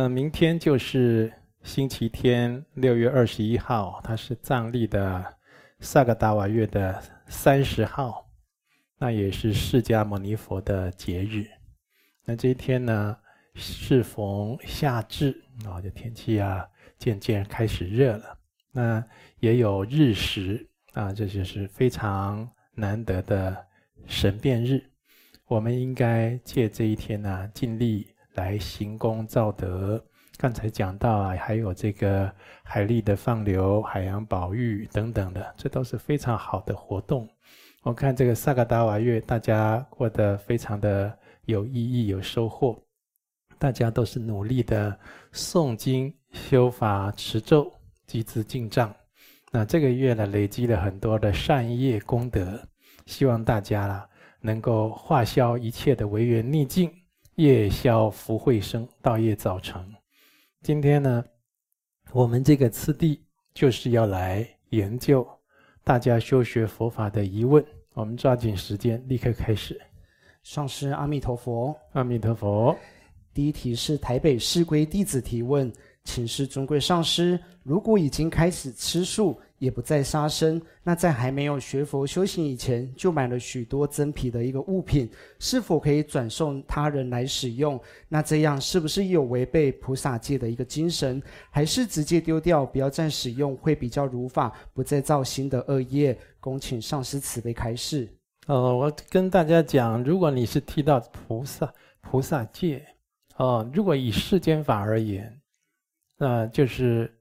那明天就是星期天，六月二十一号，它是藏历的萨格达瓦月的三十号，那也是释迦牟尼佛的节日。那这一天呢，适逢夏至，啊，这天气啊渐渐开始热了。那也有日食啊，这就是非常难得的神变日。我们应该借这一天呢、尽力来行功造德。刚才讲到啊，还有这个海力的放流、海洋保育等等的，这都是非常好的活动。我看这个萨嘎达瓦月，大家过得非常的有意义、有收获。大家都是努力的诵经、修法、持咒、积资进账。那这个月呢，累积了很多的善业功德，希望大家啦。能够化消一切的违缘逆境，业消福慧生，到夜早成。今天呢，我们这个次第就是要来研究大家修学佛法的疑问。我们抓紧时间，立刻开始。上师阿弥陀佛，阿弥陀佛。第一题是台北市规弟子提问，请示尊贵上师：如果已经开始吃素，也不再杀生，那在还没有学佛修行以前，就买了许多真皮的一个物品，是否可以转送他人来使用？那这样是不是有违背菩萨戒的一个精神？还是直接丢掉，不要再使用，会比较如法，不再造新的恶业？恭请上师慈悲开示。哦，我跟大家讲，如果你是提到菩萨菩萨戒，哦，如果以世间法而言，那就是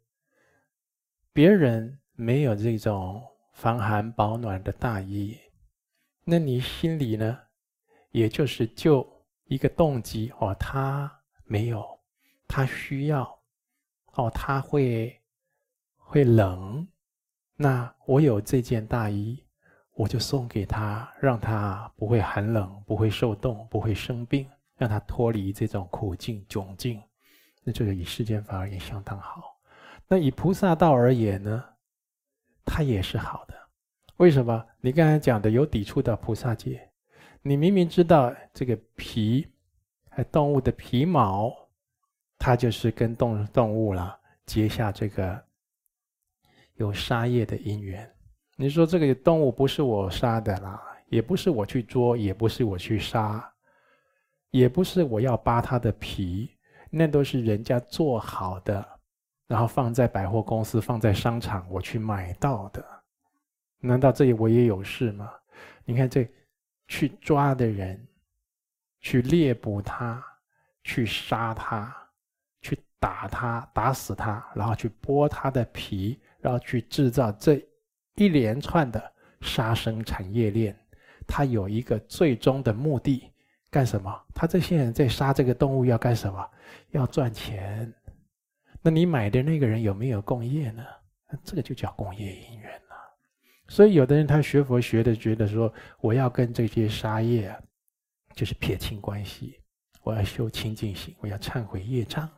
别人。没有这种防寒保暖的大衣，那你心里呢？也就是就一个动机哦，他没有，他需要，哦，他会会冷，那我有这件大衣，我就送给他，让他不会寒冷，不会受冻，不会生病，让他脱离这种苦境窘境，那这个以世间法而言相当好。那以菩萨道而言呢？它也是好的，为什么？你刚才讲的有抵触到菩萨戒，你明明知道这个皮，还动物的皮毛，它就是跟动动物啦结下这个有杀业的因缘。你说这个动物不是我杀的啦，也不是我去捉，也不是我去杀，也不是我要扒它的皮，那都是人家做好的。然后放在百货公司，放在商场，我去买到的，难道这里我也有事吗？你看这去抓的人，去猎捕他，去杀他，去打他，打死他，然后去剥他的皮，然后去制造这一连串的杀生产业链，他有一个最终的目的，干什么？他这些人在杀这个动物要干什么？要赚钱。那你买的那个人有没有共业呢？那这个就叫共业因缘了。所以有的人他学佛学的，觉得说我要跟这些杀业啊，就是撇清关系。我要修清净心，我要忏悔业障，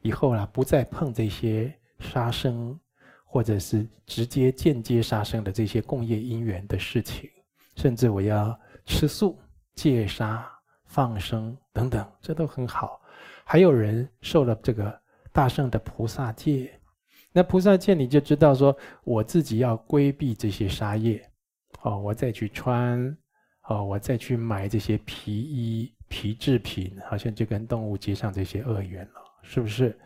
以后啊不再碰这些杀生，或者是直接间接杀生的这些共业因缘的事情。甚至我要吃素、戒杀、放生等等，这都很好。还有人受了这个。大圣的菩萨戒，那菩萨戒你就知道说，我自己要规避这些杀业，哦，我再去穿，哦，我再去买这些皮衣、皮制品，好像就跟动物结上这些恶缘了，是不是？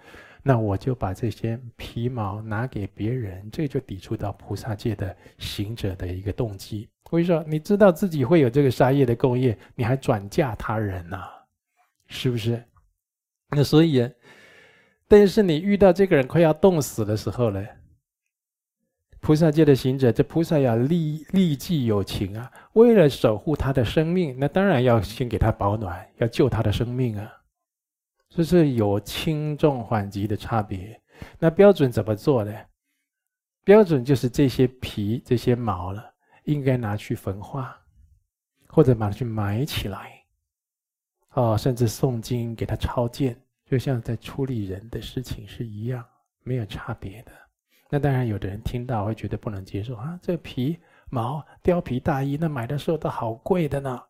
那我就把这些皮毛拿给别人，这就抵触到菩萨戒的行者的一个动机。为什么？你知道自己会有这个杀业的共业，你还转嫁他人呐、啊，是不是？那所以。但是你遇到这个人快要冻死的时候呢？菩萨界的行者，这菩萨要利利济有情啊，为了守护他的生命，那当然要先给他保暖，要救他的生命啊。这是有轻重缓急的差别。那标准怎么做呢？标准就是这些皮、这些毛了，应该拿去焚化，或者把它去埋起来，哦，甚至诵经给他超荐。就像在处理人的事情是一样，没有差别的。那当然，有的人听到会觉得不能接受啊，这皮毛貂皮大衣，那买的时候都好贵的呢，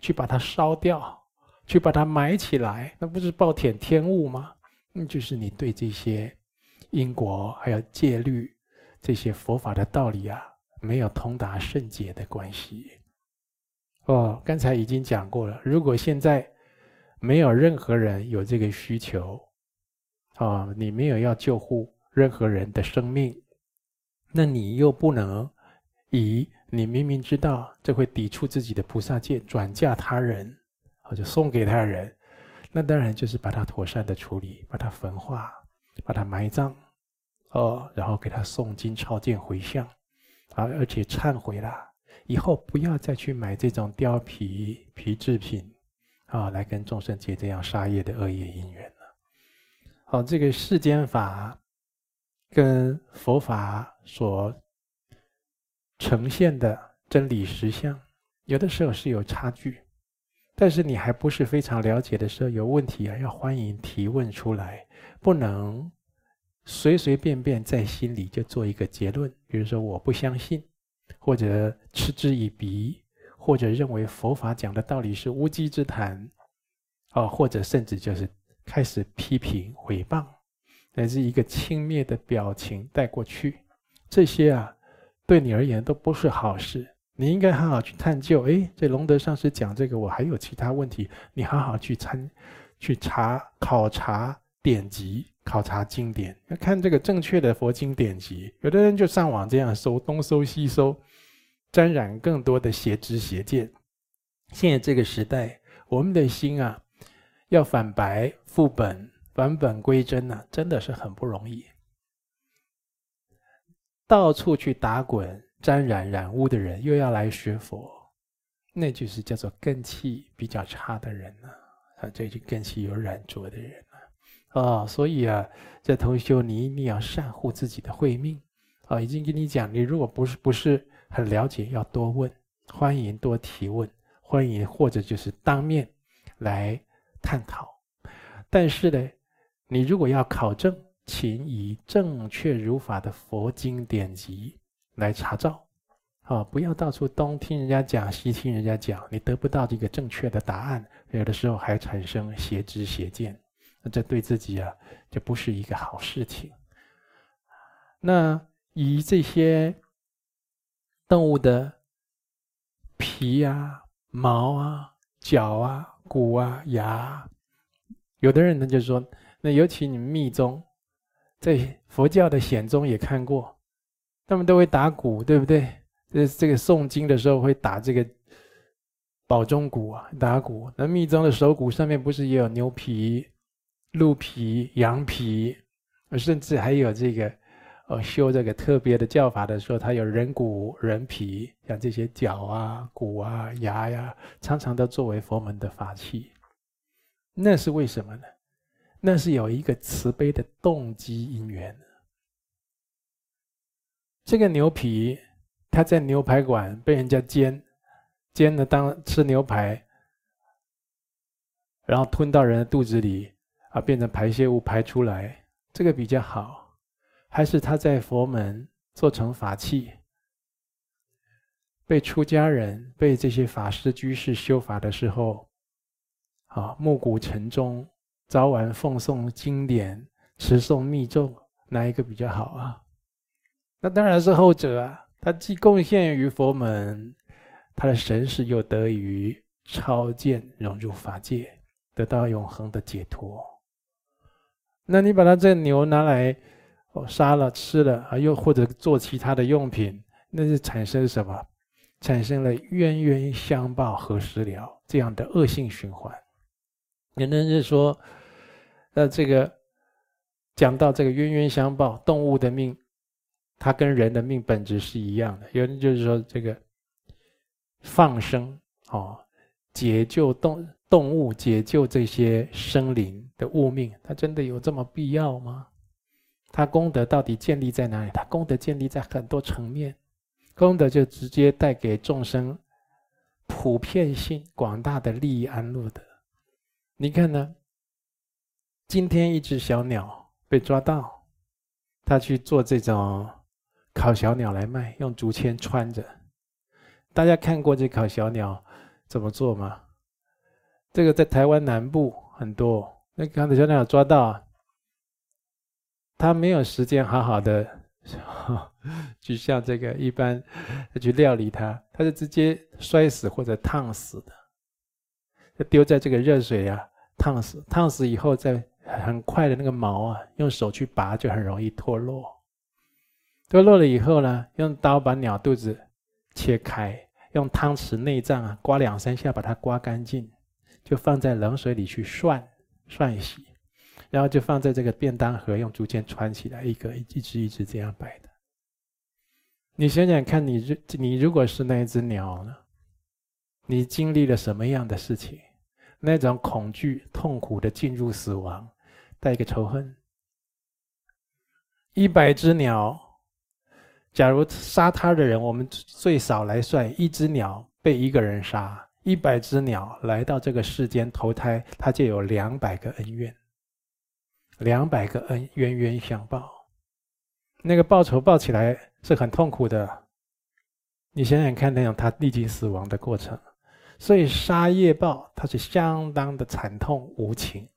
去把它烧掉，去把它埋起来，那不是暴殄天物吗？那就是你对这些因果还有戒律这些佛法的道理啊，没有通达圣解的关系。哦，刚才已经讲过了。如果现在没有任何人有这个需求，啊，你没有要救护任何人的生命，那你又不能以你明明知道这会抵触自己的菩萨戒转嫁他人，或者送给他人，那当然就是把它妥善的处理，把它焚化，把它埋葬，哦，然后给他诵经超荐回向，啊，而且忏悔了，以后不要再去买这种貂皮皮制品，啊，来跟众生结这样杀业的恶业因缘呢。好，这个世间法跟佛法所呈现的真理实相，有的时候是有差距。但是你还不是非常了解的时候，有问题啊，要欢迎提问出来，不能随随便便在心里就做一个结论。比如说我不相信，或者嗤之以鼻，或者认为佛法讲的道理是无稽之谈，啊，或者甚至就是。开始批评、毁谤，乃至一个轻蔑的表情带过去，这些啊，对你而言都不是好事。你应该好好去探究。哎，这龙德上师讲这个，我还有其他问题，你好好去参、去查、考察典籍、考察经典，要看这个正确的佛经典籍。有的人就上网这样搜，东搜西搜，沾染更多的邪知邪见。现在这个时代，我们的心啊。要返白复本，返本归真呢、真的是很不容易。到处去打滚、沾染染污的人，又要来学佛，那就是叫做根气比较差的人呢、啊。这就根气有染浊的人了、啊。所以啊，这同修你一定要善护自己的慧命。啊、已经跟你讲，你如果不是不是很了解，要多问，欢迎多提问，欢迎或者就是当面来。探讨，但是呢，你如果要考证，请以正确如法的佛经典籍来查照，啊，不要到处东听人家讲，西听人家讲，你得不到这个正确的答案，有的时候还产生邪知邪见，那这对自己啊，就不是一个好事情。那以这些动物的皮啊、毛啊、脚啊。骨啊，牙，有的人呢就说，那尤其你们密宗，在佛教的显宗也看过，他们都会打鼓，对不对？这这个诵经的时候会打这个宝钟鼓啊，打鼓。那密宗的手鼓上面不是也有牛皮、鹿皮、羊皮，甚至还有这个。哦，修这个特别的教法的时候，它有人骨、人皮，像这些脚啊、骨啊、牙呀，常常都作为佛门的法器。那是为什么呢？那是有一个慈悲的动机因缘。这个牛皮，它在牛排馆被人家煎，煎了当吃牛排，然后吞到人的肚子里啊，变成排泄物排出来，这个比较好。还是他在佛门做成法器，被出家人、被这些法师居士修法的时候，啊，暮鼓晨钟，早晚奉诵经典，持诵密咒，哪一个比较好啊？那当然是后者啊！他既贡献于佛门，他的神识又得于超荐融入法界，得到永恒的解脱。那你把他这牛拿来？杀了吃了啊，又或者做其他的用品，那是产生什么？产生了冤冤相报何时了这样的恶性循环。有人是说，呃，这个讲到这个冤冤相报，动物的命，它跟人的命本质是一样的。有人就是说，这个放生哦，解救动动物，解救这些生灵的物命，它真的有这么必要吗？他功德到底建立在哪里？他功德建立在很多层面，功德就直接带给众生普遍性广大的利益安乐的。你看呢？今天一只小鸟被抓到，他去做这种烤小鸟来卖，用竹签穿着。大家看过这烤小鸟怎么做吗？这个在台湾南部很多，那烤的小鸟抓到。他没有时间好好的，就像这个一般去料理它，他就直接摔死或者烫死的，就丢在这个热水啊，烫死，烫死以后再很快的那个毛啊，用手去拔就很容易脱落，脱落了以后呢，用刀把鸟肚子切开，用汤匙内脏啊刮两三下把它刮干净，就放在冷水里去涮涮洗。然后就放在这个便当盒，用竹签穿起来，一个一只一只这样摆的。你想想看，你你如果是那一只鸟呢？你经历了什么样的事情？那种恐惧、痛苦的进入死亡，带一个仇恨。一百只鸟，假如杀它的人，我们最少来算，一只鸟被一个人杀，一百只鸟来到这个世间投胎，它就有两百个恩怨。两百个恩冤冤相报，那个报仇报起来是很痛苦的。你想想看，那种他历经死亡的过程，所以杀业报它是相当的惨痛无情，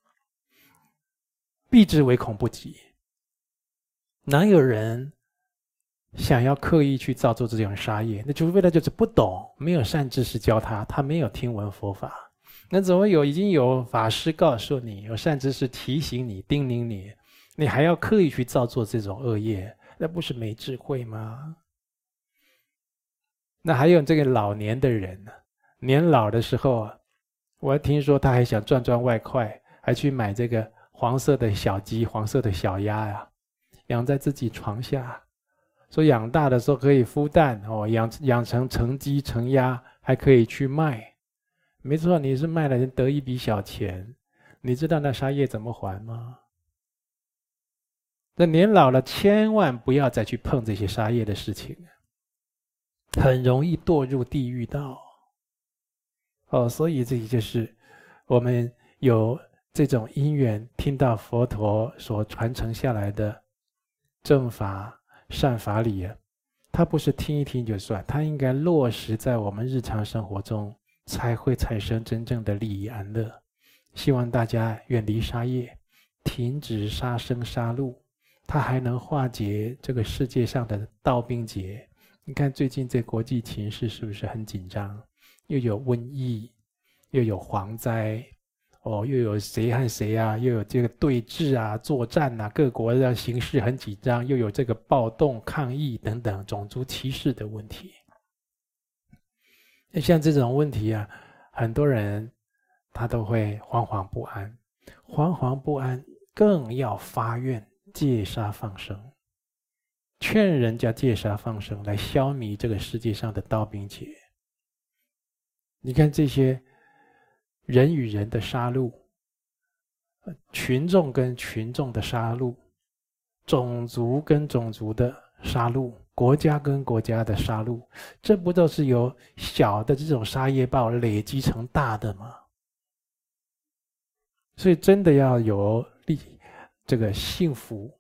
避之唯恐不及。哪有人想要刻意去造作这种杀业？那除非他就是不懂，没有善知识教他，他没有听闻佛法。那怎么有已经有法师告诉你，有善知识提醒你、叮咛你，你还要刻意去造作这种恶业，那不是没智慧吗？那还有这个老年的人呢，年老的时候，我还听说他还想赚赚外快，还去买这个黄色的小鸡、黄色的小鸭呀，养在自己床下，说养大的时候可以孵蛋哦，养养成成鸡成鸭，还可以去卖。没错，你是卖了人得一笔小钱，你知道那沙业怎么还吗？那年老了，千万不要再去碰这些沙业的事情，很容易堕入地狱道。哦，所以这就是我们有这种因缘，听到佛陀所传承下来的正法、善法理啊，它不是听一听就算，它应该落实在我们日常生活中。才会产生真正的利益安乐。希望大家远离杀业，停止杀生杀戮，它还能化解这个世界上的道兵劫。你看最近这国际情势是不是很紧张？又有瘟疫，又有蝗灾，哦，又有谁和谁啊？又有这个对峙啊、作战啊，各国的形势很紧张，又有这个暴动、抗议等等种族歧视的问题。像这种问题啊，很多人他都会惶惶不安，惶惶不安，更要发愿戒杀放生，劝人家戒杀放生，来消弭这个世界上的刀兵劫。你看这些人与人的杀戮，群众跟群众的杀戮，种族跟种族的杀戮。国家跟国家的杀戮，这不都是由小的这种杀业报累积成大的吗？所以真的要有利这个幸福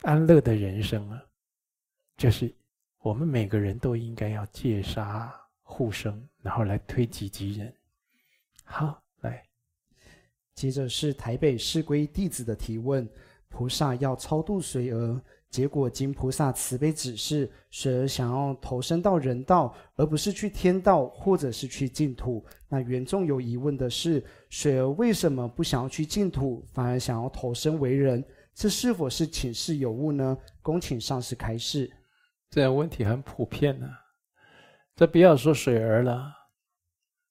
安乐的人生啊，就是我们每个人都应该要戒杀护生，然后来推己及人。好，来，接着是台北市归弟子的提问：菩萨要超度谁儿。结果经菩萨慈悲指示，水儿想要投生到人道，而不是去天道或者是去净土。那缘众有疑问的是，水儿为什么不想要去净土，反而想要投生为人？这是否是请示有误呢？恭请上师开示。这样问题很普遍呢、啊。这不要说水儿了，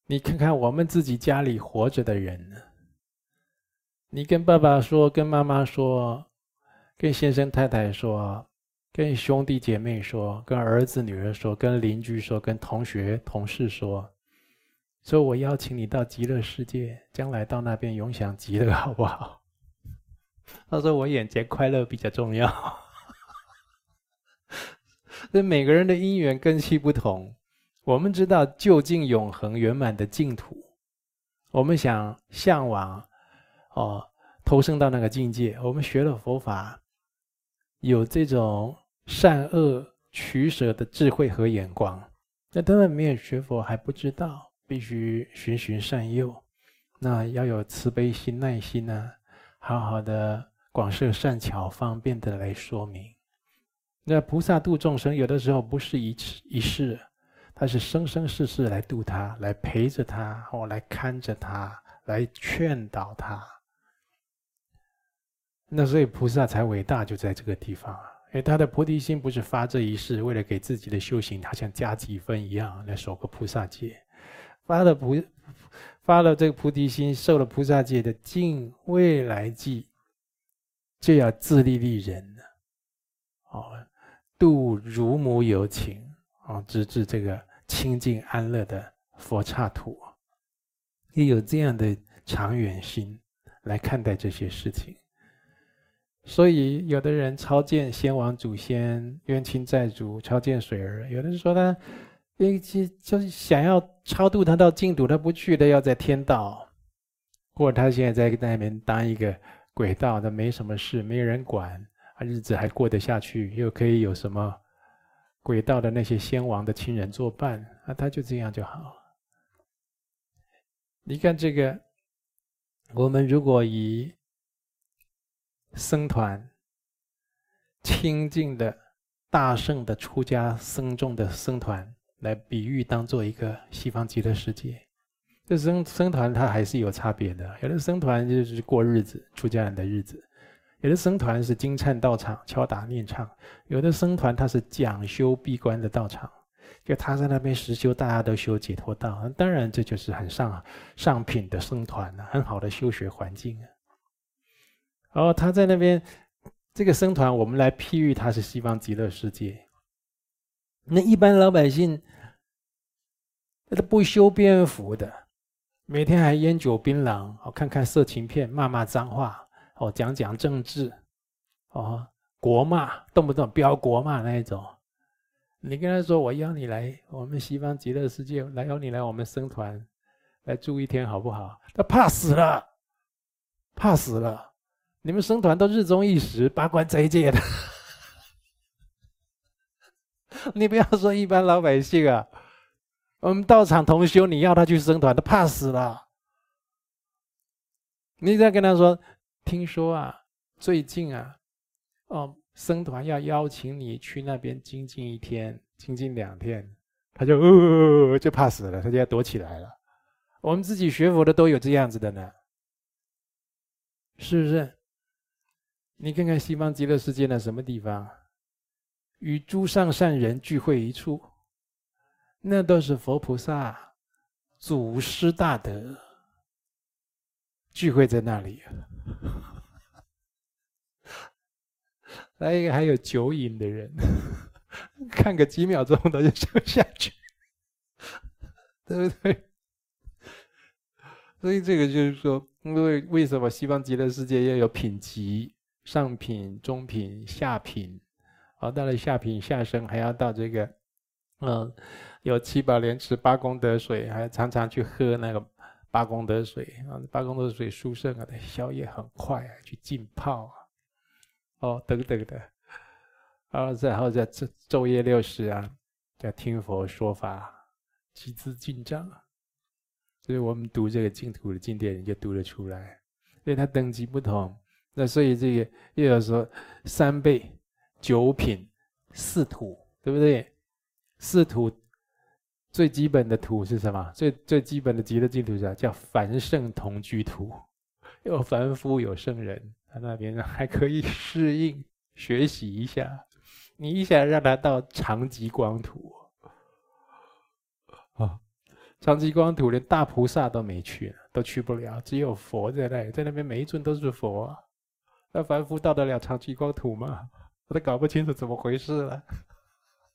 你看看我们自己家里活着的人呢。你跟爸爸说，跟妈妈说。跟先生太太说，跟兄弟姐妹说，跟儿子女儿说，跟邻居说，跟同学同事说，说我邀请你到极乐世界，将来到那边永享极乐，好不好？他说我眼前快乐比较重要。所以每个人的因缘根系不同，我们知道究竟永恒圆满的净土，我们想向往，哦，投生到那个境界，我们学了佛法。有这种善恶取舍的智慧和眼光，那当然没有学佛还不知道，必须循循善诱。那要有慈悲心、耐心呢、啊，好好的广设善巧方便的来说明。那菩萨度众生，有的时候不是一次一世，他是生生世世来度他，来陪着他，或来看着他，来劝导他。那所以菩萨才伟大，就在这个地方啊！因为他的菩提心不是发这一世，为了给自己的修行，好像加几分一样来守个菩萨戒，发了菩发了这个菩提心，受了菩萨戒的尽未来际，就要自利利人了，哦，度如母有情，哦，直至这个清净安乐的佛刹土，也有这样的长远心来看待这些事情。所以，有的人超荐先王祖先、冤亲债主，超荐水儿；有的人说他，因为就是想要超度他到净土，他不去的，要在天道，或者他现在在那边当一个鬼道，他没什么事，没有人管，日子还过得下去，又可以有什么鬼道的那些先王的亲人作伴，那他就这样就好。你看这个，我们如果以僧团清净的、大圣的出家僧众的僧团，来比喻当做一个西方极乐世界。这僧僧团它还是有差别的，有的僧团就是过日子，出家人的日子；有的僧团是金钗道场，敲打念唱；有的僧团它是讲修闭关的道场，就他在那边实修，大家都修解脱道。当然，这就是很上上品的僧团了，很好的修学环境啊。然后他在那边，这个僧团，我们来譬喻他是西方极乐世界。那一般老百姓，他不修边幅的，每天还烟酒槟榔，哦，看看色情片，骂骂脏话，哦，讲讲政治，哦，国骂，动不动飙国骂那一种。你跟他说，我邀你来我们西方极乐世界，来邀你来我们僧团来住一天，好不好？他怕死了，怕死了。你们生团都日中一时，八关斋戒的。你不要说一般老百姓啊，我们道场同修，你要他去生团，他怕死了。你再跟他说，听说啊，最近啊，哦，生团要邀请你去那边精进一天，精进两天，他就呃就怕死了，他就要躲起来了。我们自己学佛的都有这样子的呢，是不是？你看看西方极乐世界的什么地方，与诸上善人聚会一处，那都是佛菩萨、祖师大德聚会在那里。来一个还有酒瘾的人，看个几秒钟他就想下去，对不对？所以这个就是说，因为为什么西方极乐世界要有品级？上品、中品、下品，好，到了下品下生，还要到这个，嗯，有七宝莲池八功德水，还常常去喝那个八功德水啊，八功德水殊胜啊，消业很快啊，去浸泡啊，哦，等等的，然后然后在这昼夜六时啊，在听佛说法，集资进账，所以我们读这个净土的经典，你就读得出来，所以它等级不同。那所以这个又要说三辈、九品、四土，对不对？四土最基本的土是什么？最最基本的极乐净土是？叫凡圣同居土，有凡夫有圣人，他那边还可以适应学习一下。你一下让他到常寂光土，啊，常寂光土连大菩萨都没去，都去不了，只有佛在那里，在那边每一尊都是佛。那凡夫到得了常寂光土吗？我都搞不清楚怎么回事了。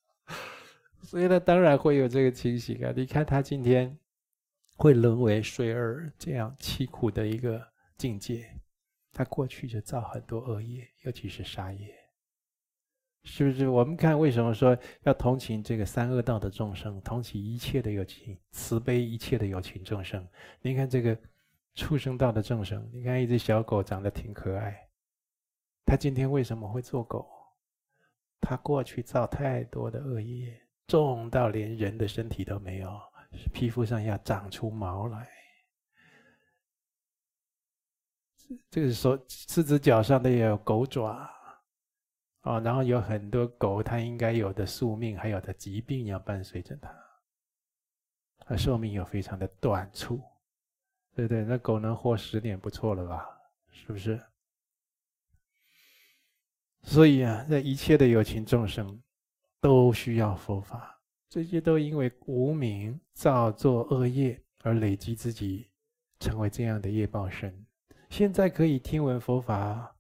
所以呢，当然会有这个情形啊。你看他今天会沦为水儿这样凄苦的一个境界，他过去就造很多恶业，尤其是杀业，是不是？我们看为什么说要同情这个三恶道的众生，同情一切的有情，慈悲一切的有情众生。你看这个畜生道的众生，你看一只小狗长得挺可爱。他今天为什么会做狗？他过去造太多的恶业，重到连人的身体都没有，皮肤上要长出毛来。这个手四只脚上都有狗爪，哦，然后有很多狗它应该有的宿命，还有的疾病要伴随着它，它寿命又非常的短促，对不对？那狗能活十年不错了吧？是不是？所以啊，这一切的有情众生都需要佛法，这些都因为无明造作恶业而累积自己，成为这样的业报身。现在可以听闻佛法，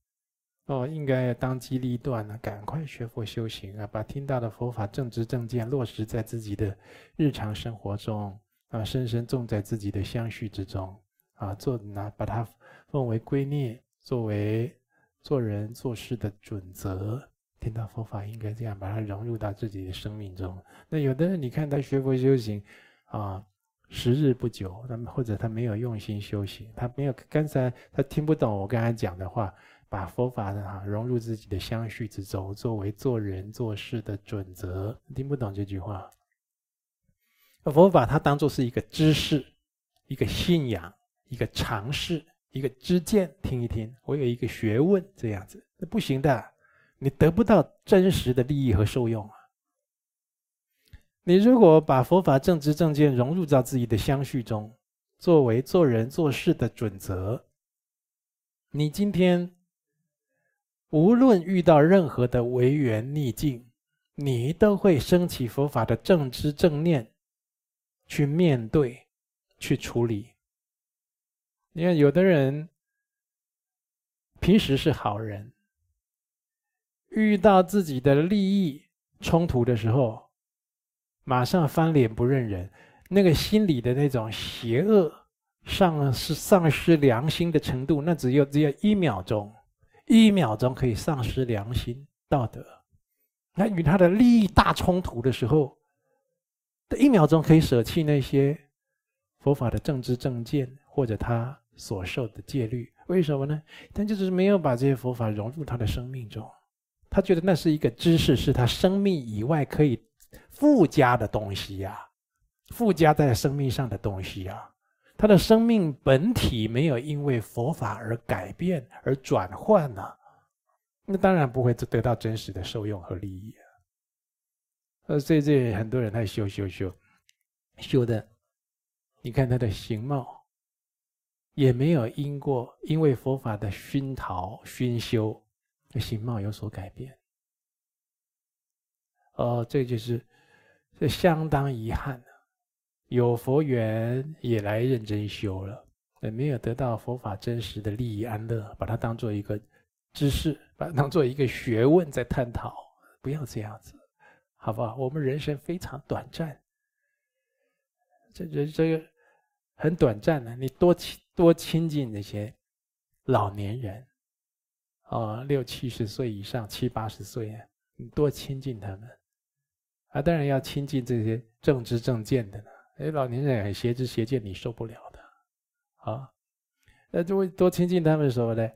哦，应该要当机立断了，赶快学佛修行啊，把听到的佛法正知正见落实在自己的日常生活中啊，深深种在自己的相续之中啊，做拿把它奉为圭臬，作为。做人做事的准则，听到佛法应该这样，把它融入到自己的生命中。那有的人，你看他学佛修行，啊，时日不久，那么或者他没有用心修行，他没有刚才他听不懂我刚才讲的话，把佛法啊融入自己的相续之中，作为做人做事的准则，听不懂这句话。佛法它当做是一个知识，一个信仰，一个常识。一个知见，听一听，我有一个学问，这样子那不行的，你得不到真实的利益和受用啊。你如果把佛法正知正见融入到自己的相续中，作为做人做事的准则，你今天无论遇到任何的违缘逆境，你都会升起佛法的正知正念，去面对，去处理。你看，有的人平时是好人，遇到自己的利益冲突的时候，马上翻脸不认人，那个心里的那种邪恶、丧失、丧失良心的程度，那只有只有一秒钟，一秒钟可以丧失良心道德。那与他的利益大冲突的时候，一秒钟可以舍弃那些佛法的正知正见，或者他。所受的戒律，为什么呢？他就是没有把这些佛法融入他的生命中，他觉得那是一个知识，是他生命以外可以附加的东西呀，附加在生命上的东西呀。他的生命本体没有因为佛法而改变而转换呢，那当然不会得到真实的受用和利益啊。呃，所以这很多人他修修修修的，你看他的形貌。也没有因过，因为佛法的熏陶、熏修，形貌有所改变。哦，这就是这相当遗憾。有佛缘也来认真修了，也没有得到佛法真实的利益安乐，把它当做一个知识，把它当做一个学问在探讨。不要这样子，好不好？我们人生非常短暂，这这这个很短暂的，你多。多亲近那些老年人，啊，六七十岁以上、七八十岁，你多亲近他们，啊，当然要亲近这些正知正见的呢。哎，老年人很邪知邪见，你受不了的，啊，那就会多亲近他们什么呢，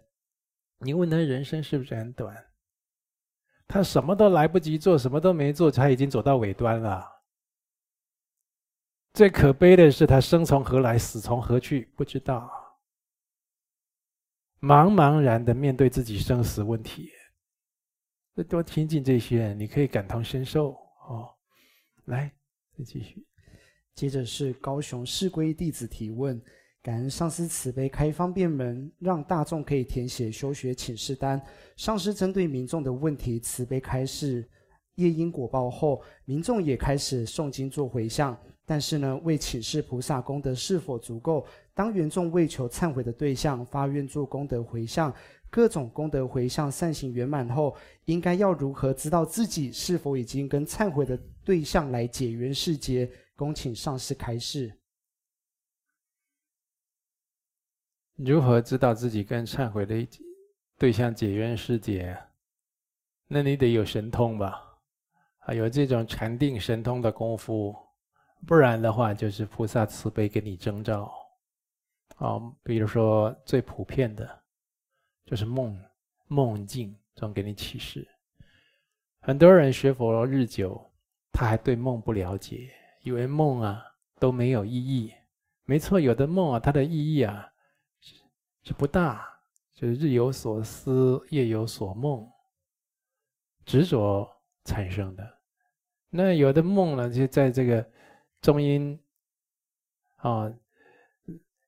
你问他人生是不是很短？他什么都来不及做，什么都没做，他已经走到尾端了。最可悲的是，他生从何来，死从何去，不知道，茫茫然的面对自己生死问题。多听进这些，你可以感同身受哦。来，再继续。接着是高雄市归弟子提问：感恩上师慈悲开方便门，让大众可以填写修学请示单。上师针对民众的问题慈悲开示，业因果报后，民众也开始诵经做回向。但是呢，为请示菩萨功德是否足够？当缘众为求忏悔的对象发愿做功德回向，各种功德回向善行圆满后，应该要如何知道自己是否已经跟忏悔的对象来解缘释结？恭请上师开示。如何知道自己跟忏悔的对象解缘释结？那你得有神通吧？啊，有这种禅定神通的功夫。不然的话，就是菩萨慈悲给你征兆，啊，比如说最普遍的，就是梦梦境中给你启示。很多人学佛日久，他还对梦不了解，以为梦啊都没有意义。没错，有的梦啊，它的意义啊是是不大，就是日有所思，夜有所梦，执着产生的。那有的梦呢，就在这个中阴啊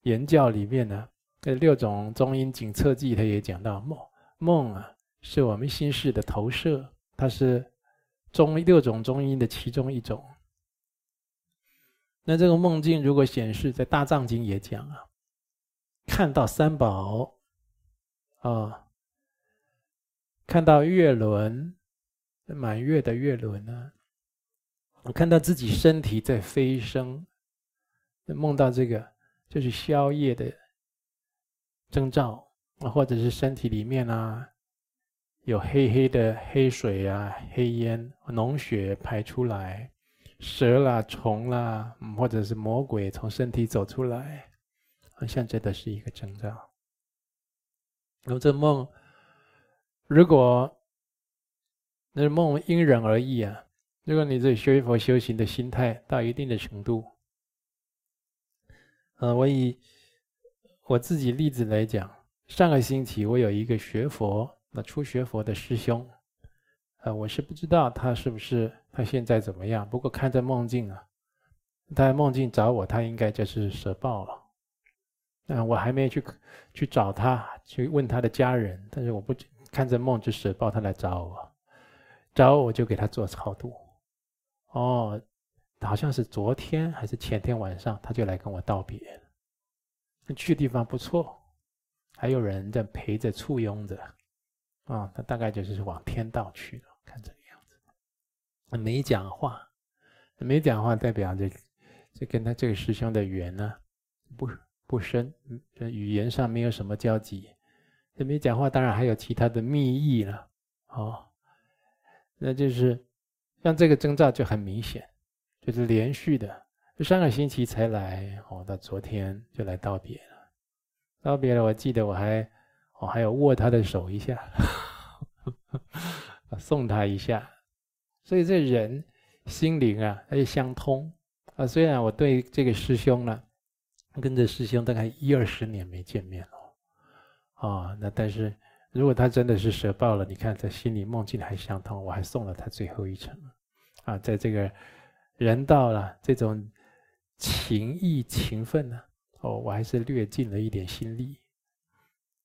言教里面呢，这六种中阴警策记，它也讲到梦梦啊，是我们心识的投射，它是中六种中阴的其中一种。那这个梦境如果显示在大藏经也讲啊，看到三宝啊，看到月轮，满月的月轮呢，我看到自己身体在飞升，梦到这个就是宵夜的征兆啊，或者是身体里面啊有黑黑的黑水啊、黑烟、脓血排出来。蛇啦、虫啦，或者是魔鬼从身体走出来，好像这都是一个征兆。那么这梦，如果那梦因人而异啊。如果你这学佛修行的心态到一定的程度，呃，我以我自己例子来讲，上个星期我有一个学佛那初学佛的师兄。呃，我是不知道他是不是他现在怎么样。不过看这梦境啊，他梦境找我，他应该就是舍报了。嗯，我还没去去找他，去问他的家人。但是我不看这梦就舍报，他来找我，找我就给他做超度。哦，好像是昨天还是前天晚上，他就来跟我道别。去的地方不错，还有人在陪着簇拥着。啊，他大概就是往天道去了。看这个样子，没讲话，没讲话，代表着这跟他这个师兄的缘呢不不深，这语言上没有什么交集。这没讲话，当然还有其他的密意了。哦，那就是像这个征兆就很明显，就是连续的，上个星期才来，哦，到昨天就来道别了。道别了，我记得我还我还有握他的手一下。送他一下，所以这人心灵啊，它就相通啊。虽然我对这个师兄呢，跟着师兄大概一二十年没见面了，啊，那但是如果他真的是蛇报了，你看在心里梦境还相通，我还送了他最后一程，啊，在这个人道了这种情义情分呢，哦，我还是略尽了一点心力，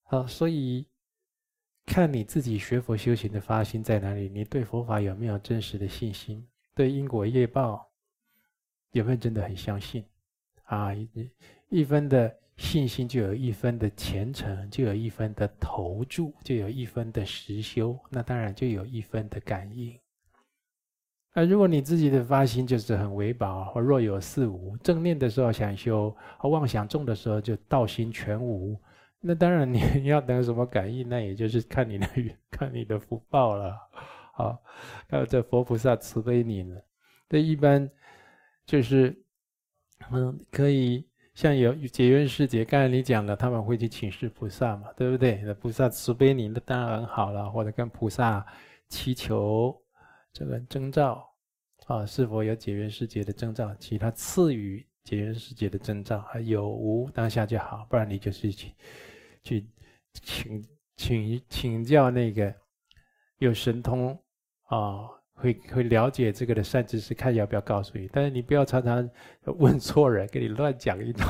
好，所以。看你自己学佛修行的发心在哪里，你对佛法有没有真实的信心？对因果业报有没有真的很相信？啊，一分的信心就有一分的虔诚，就有一分的投注，就有一分的实修，那当然就有一分的感应。啊，如果你自己的发心就是很微薄或若有似无，正念的时候想修，妄想重的时候就道心全无。那当然，你要等什么感应，那也就是看你的 看你的福报了。好，还有这佛菩萨慈悲你呢。这一般就是，嗯，可以像有结缘师姐，刚才你讲了，他们会去请示菩萨嘛，对不对？那菩萨慈悲你，那当然很好了。或者跟菩萨祈求这个征兆啊，是否有解缘世界的征兆？其他赐予解缘世界的征兆，还有无当下就好，不然你就是去。去请请请教那个有神通啊，会会了解这个的善知识，看要不要告诉你。但是你不要常常问错人，给你乱讲一通，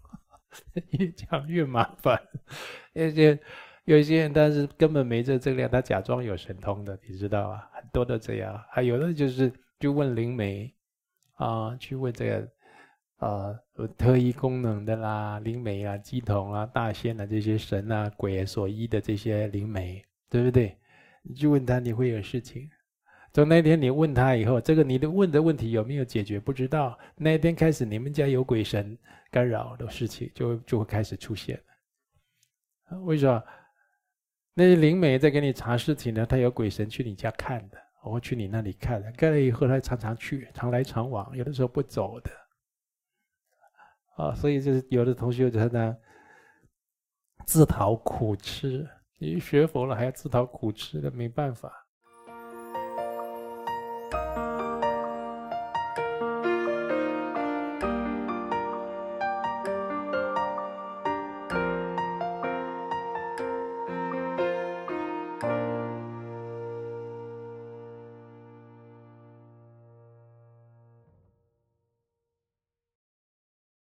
越讲越麻烦。有些有些人，但是根本没这这量，他假装有神通的，你知道吧？很多都这样，还有的就是就问灵媒啊，去问这个。啊，有特异功能的啦，灵媒啊、乩童啊、大仙啊，这些神啊、鬼所依的这些灵媒，对不对？你去问他，你会有事情。从那天你问他以后，这个你的问的问题有没有解决？不知道。那天开始，你们家有鬼神干扰的事情就就会开始出现了。为什么？那些灵媒在给你查事情呢？他有鬼神去你家看的，我去你那里看的，看了以后他常常去，常来常往，有的时候不走的。啊，所以就是有的同学就在那自讨苦吃。你学佛了还要自讨苦吃的，没办法。